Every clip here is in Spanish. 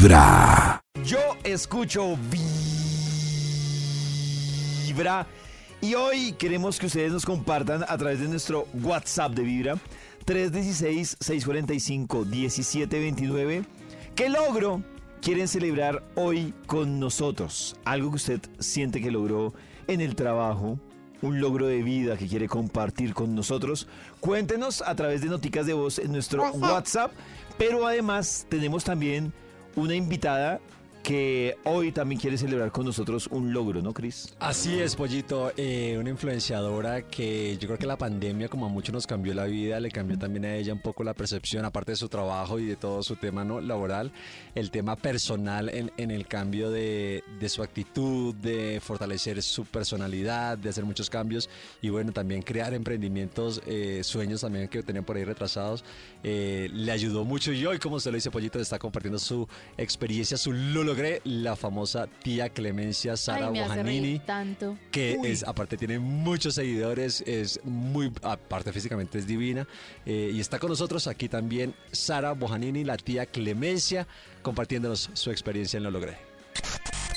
Vibra. Yo escucho Vibra y hoy queremos que ustedes nos compartan a través de nuestro WhatsApp de Vibra 316-645-1729 qué logro quieren celebrar hoy con nosotros. Algo que usted siente que logró en el trabajo, un logro de vida que quiere compartir con nosotros. Cuéntenos a través de noticas de voz en nuestro WhatsApp, pero además tenemos también una invitada que hoy también quiere celebrar con nosotros un logro, ¿no, Cris? Así es, Pollito, eh, una influenciadora que yo creo que la pandemia como a muchos nos cambió la vida, le cambió también a ella un poco la percepción, aparte de su trabajo y de todo su tema ¿no? laboral, el tema personal en, en el cambio de, de, su actitud, de fortalecer su personalidad, de hacer muchos cambios y bueno, también crear emprendimientos, eh, sueños también que tenían por ahí retrasados, eh, le ayudó mucho y hoy, como usted lo dice, Pollito, está compartiendo su experiencia, su lo logré, la famosa tía Clemencia Sara Ay, me hace Bojanini, tanto. que es aparte tiene muchos seguidores, es muy aparte físicamente es divina eh, y está con nosotros aquí también Sara Bojanini, la tía Clemencia, compartiéndonos su experiencia en lo logré.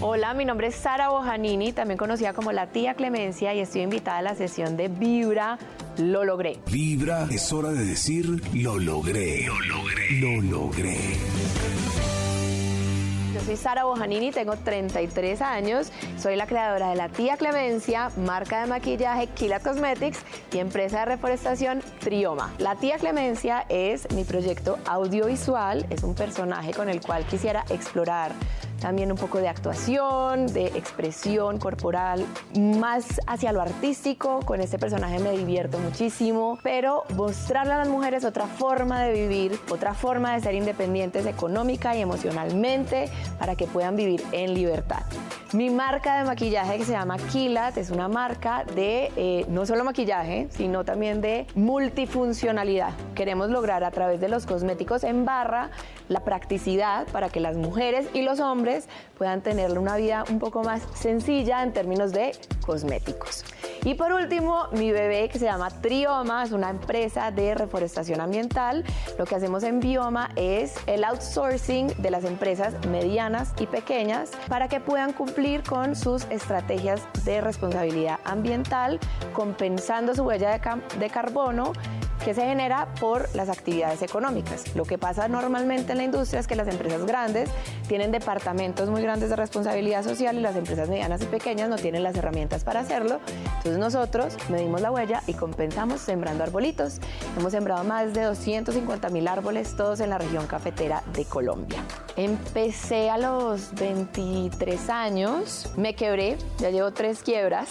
Hola, mi nombre es Sara Bojanini, también conocida como la tía Clemencia y estoy invitada a la sesión de Vibra. Lo logré. Vibra es hora de decir lo logré. Lo logré. Lo logré. Yo soy Sara Bojanini, tengo 33 años, soy la creadora de La Tía Clemencia, marca de maquillaje Kila Cosmetics y empresa de reforestación Trioma. La Tía Clemencia es mi proyecto audiovisual, es un personaje con el cual quisiera explorar también un poco de actuación, de expresión corporal, más hacia lo artístico. Con este personaje me divierto muchísimo, pero mostrarle a las mujeres otra forma de vivir, otra forma de ser independientes económica y emocionalmente para que puedan vivir en libertad. Mi marca de maquillaje que se llama Kilat es una marca de eh, no solo maquillaje, sino también de multifuncionalidad. Queremos lograr a través de los cosméticos en barra la practicidad para que las mujeres y los hombres puedan tener una vida un poco más sencilla en términos de cosméticos. Y por último, mi bebé que se llama Trioma, es una empresa de reforestación ambiental. Lo que hacemos en Bioma es el outsourcing de las empresas medianas y pequeñas para que puedan cumplir con sus estrategias de responsabilidad ambiental, compensando su huella de, carbono que se genera por las actividades económicas. Lo que pasa normalmente en la industria es que las empresas grandes tienen departamentos muy grandes de responsabilidad social y las empresas medianas y pequeñas no tienen las herramientas para hacerlo. Nosotros medimos la huella y compensamos sembrando arbolitos. Hemos sembrado más de 250 mil árboles, todos en la región cafetera de Colombia. Empecé a los 23 años, me quebré, ya llevo tres quiebras.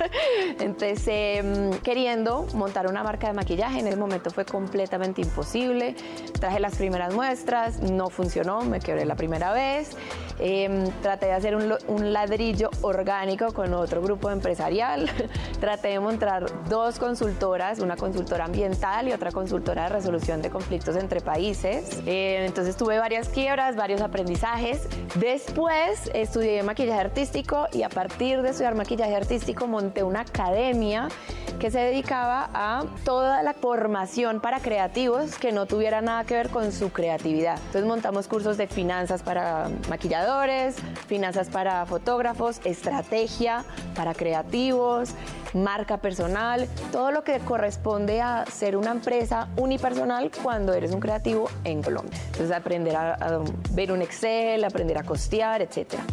Empecé mmm, queriendo montar una marca de maquillaje, en ese momento fue completamente imposible. Traje las primeras muestras, no funcionó, me quebré la primera vez. Eh, traté de hacer un, un ladrillo orgánico con otro grupo empresarial. traté de montar dos consultoras, una consultora ambiental y otra consultora de resolución de conflictos entre países. Eh, entonces tuve varias quiebras, varios aprendizajes. Después estudié maquillaje artístico y a partir de estudiar maquillaje artístico monté una academia que se dedicaba a toda la formación para creativos que no tuviera nada que ver con su creatividad. Entonces montamos cursos de finanzas para maquilladores, finanzas para fotógrafos, estrategia para creativos, marca personal, todo lo que corresponde a ser una empresa unipersonal cuando eres un creativo en Colombia. Entonces aprender a, ver un Excel, aprender a costear, etcétera.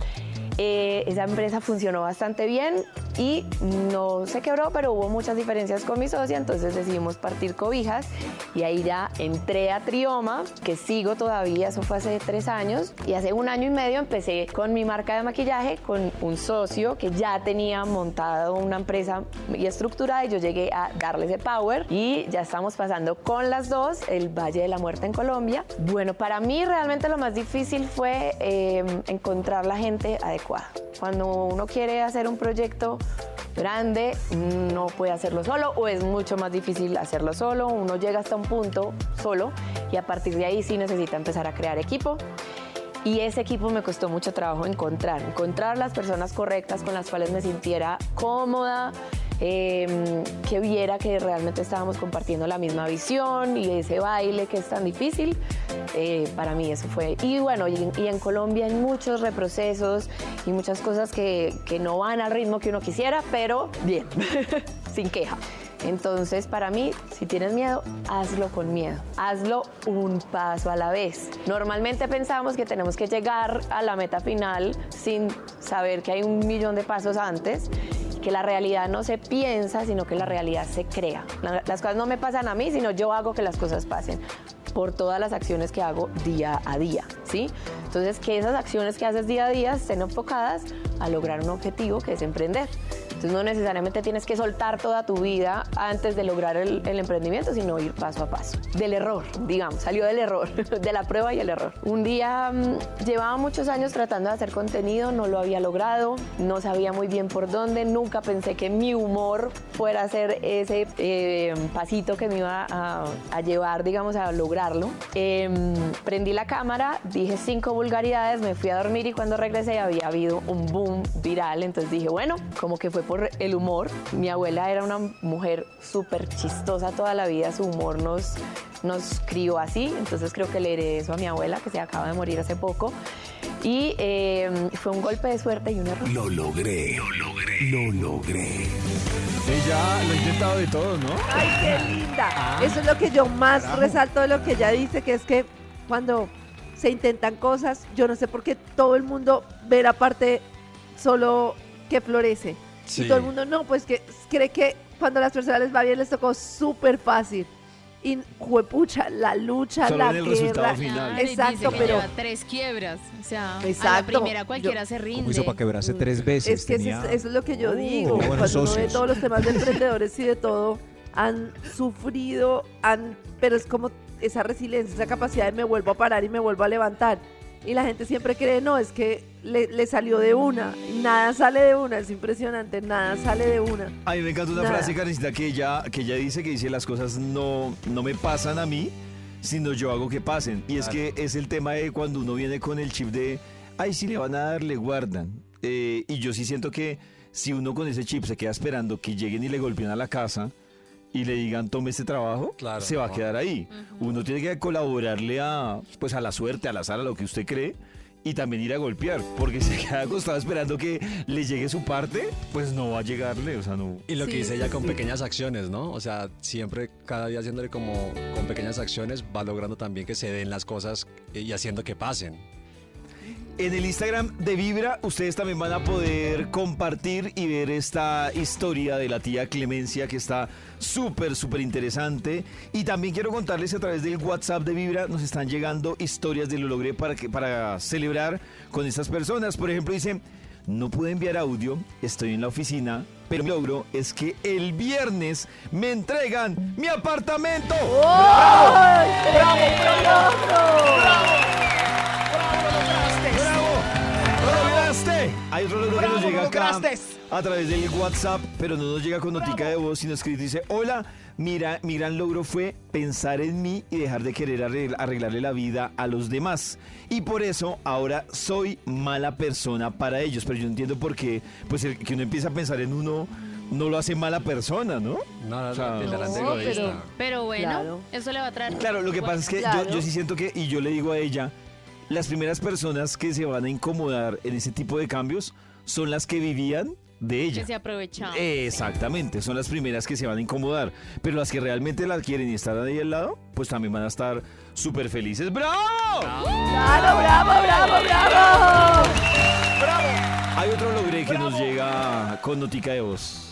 Eh, esa empresa funcionó bastante bien, y no se quebró, pero hubo muchas diferencias con mi socia, entonces decidimos partir cobijas y ahí ya entré a Trioma, que sigo todavía, eso fue hace tres años y hace un año y medio empecé con mi marca de maquillaje con un socio que ya tenía montado una empresa y estructurada y yo llegué a darle ese power y ya estamos pasando con las dos el Valle de la Muerte en Colombia. Bueno, para mí realmente lo más difícil fue eh, encontrar la gente adecuada. Cuando uno quiere hacer un proyecto grande, no puede hacerlo solo o es mucho más difícil hacerlo solo. Uno llega hasta un punto solo y a partir de ahí sí necesita empezar a crear equipo. Y ese equipo me costó mucho trabajo encontrar, encontrar las personas correctas con las cuales me sintiera cómoda, eh, que viera que realmente estábamos compartiendo la misma visión y ese baile que es tan difícil. Eh, para mí eso fue. Y bueno, y, y, en Colombia hay muchos reprocesos y muchas cosas que, que no van al ritmo que uno quisiera, pero bien, sin queja. Entonces, para mí, si tienes miedo, hazlo con miedo. Hazlo un paso a la vez. Normalmente pensamos que tenemos que llegar a la meta final sin saber que hay un millón de pasos antes que la realidad no se piensa, sino que la realidad se crea. Las cosas no me pasan a mí, sino yo hago que las cosas pasen por todas las acciones que hago día a día, ¿sí? Entonces, que esas acciones que haces día a día estén enfocadas a lograr un objetivo que es emprender. Entonces no necesariamente tienes que soltar toda tu vida antes de lograr el, emprendimiento, sino ir paso a paso. Del error, digamos, salió del error, de la prueba y el error. Un día mmm, llevaba muchos años tratando de hacer contenido, no lo había logrado, no sabía muy bien por dónde, nunca pensé que mi humor fuera a ser ese eh, pasito que me iba a, llevar, digamos, a lograrlo. Eh, prendí la cámara, dije cinco vulgaridades, me fui a dormir y cuando regresé había habido un boom viral, entonces dije, bueno, como que fue por el humor. Mi abuela era una mujer súper chistosa toda la vida, su humor nos, nos crió así, entonces creo que le heredé eso a mi abuela, que se acaba de morir hace poco. Y eh, fue un golpe de suerte y un error. Lo logré, lo logré, lo logré. Ella lo ha intentado de todo, ¿no? ¡Ay, qué linda! Ah, Eso es lo que yo más bravo. resalto de lo que ella dice, que es que cuando se intentan cosas, yo no sé por qué todo el mundo ve la parte solo que florece. Sí. Y todo el mundo, no, pues que cree que cuando a las personas les va bien les tocó súper fácil. Y juepucha, la lucha, Solo la en el guerra. resultado final. Exacto, que pero. Lleva tres quiebras. O sea, Exacto. a la primera cualquiera Yo- se rinde. ¿Cómo hizo para quebrarse tres veces? Es que eso Tenía- es, eso es lo que yo Oh, digo. Cuando uno ve socios. todos los temas de emprendedores y de todo, han sufrido, han, pero es como esa resiliencia, esa capacidad de me vuelvo a parar y me vuelvo a levantar. Y la gente siempre cree, no, es que le, le salió de una. Nada sale de una, es impresionante, nada sale de una. A mí me encanta una Nada. frase, Karencita, que ella, que ella dice que dice las cosas no, no me pasan a mí, sino yo hago que pasen. Y es que es el tema de cuando uno viene con el chip de, ay, si le van a dar, le guardan. Eh, y yo sí siento que si uno con ese chip se queda esperando que lleguen y le golpeen a la casa y le digan, tome este trabajo, Claro, se va a no. quedar ahí. Uno tiene que colaborarle a, pues, a la suerte, al azar, a lo que usted cree. Y también ir a golpear, porque si queda acostado esperando que le llegue su parte, pues no va a llegarle, o sea, no. Y lo que Sí, dice sí, ella con sí. pequeñas acciones, ¿no? O sea, siempre, cada día haciéndole como con pequeñas acciones, va logrando también que se den las cosas y haciendo que pasen. En el Instagram de Vibra, ustedes también van a poder compartir y ver esta historia de la tía Clemencia que está súper, súper interesante. Y también quiero contarles a través del WhatsApp de Vibra nos están llegando historias de lo logré para, que, para celebrar con estas personas. Por ejemplo, dice, no pude enviar audio, estoy en la oficina, pero mi logro es que el viernes me entregan mi apartamento. ¡Ay, tremendo logro! ¡Bravo! Hay otro logro que nos llega acá a través del WhatsApp, pero no nos llega con notica de voz, sino escrito dice, hola, mira, mi gran logro fue pensar en mí y dejar de querer arregl- arreglarle la vida a los demás. Y por eso ahora soy mala persona para ellos, pero yo entiendo por qué, pues el que uno empieza a pensar en uno, no lo hace mala persona, ¿no? No, no, O sea, no, pero- Pero bueno, Claro. eso le va a traer. Claro, lo que pasa es que Claro. yo, yo sí siento que, y yo le digo a ella, las primeras personas que se van a incomodar en ese tipo de cambios son las que vivían de ella. que se aprovechaba. Exactamente, son las primeras que se van a incomodar. Pero las que realmente la quieren y están ahí al lado, pues también van a estar súper felices. ¡Bravo! ¡Claro, bravo, bravo, bravo! Hay otro logré que nos llega con notica de voz.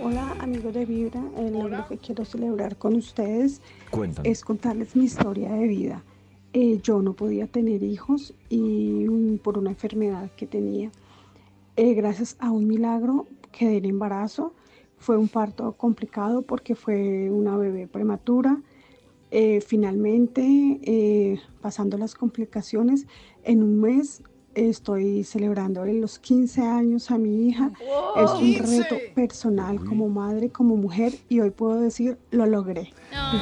Hola amigos de Vibra, el logro que quiero celebrar con ustedes Cuéntame. es contarles mi historia de vida. Eh, yo no podía tener hijos y mm, por una enfermedad que tenía. Eh, gracias a un milagro quedé en embarazo. Fue un parto complicado porque fue una bebé prematura. Eh, finalmente, eh, pasando las complicaciones, en un mes estoy celebrando los 15 años a mi hija. Es un reto personal como madre, como mujer y hoy puedo decir, lo logré. Mi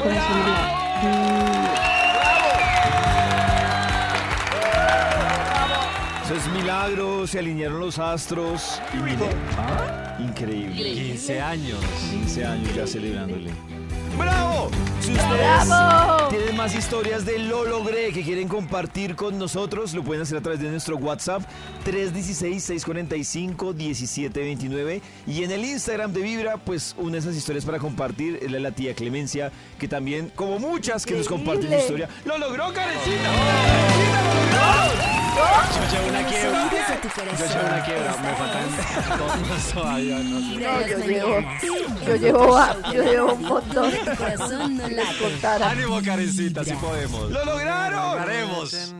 corazón me late. Eso es milagro, se alinearon los astros y mire, ah, increíble. 15 años. 15 años ya celebrándole. ¡Bravo! Si ustedes ¡Bravo! tienen más historias de Lo Logré que quieren compartir con nosotros, lo pueden hacer a través de nuestro WhatsApp 316-645-1729 y en el Instagram de Vibra, pues una de esas historias para compartir es la de la tía Clemencia, que también, como muchas que nos comparten su historia, ¡lo logró, Karencita! Yo llevo una quiebra. Yo llevo una quiebra. Me faltan dos todavía. No yo llevo, yo llevo, yo llevo un montón. Ánimo, Karencita, sí podemos. ¡Lo lograron! Haremos.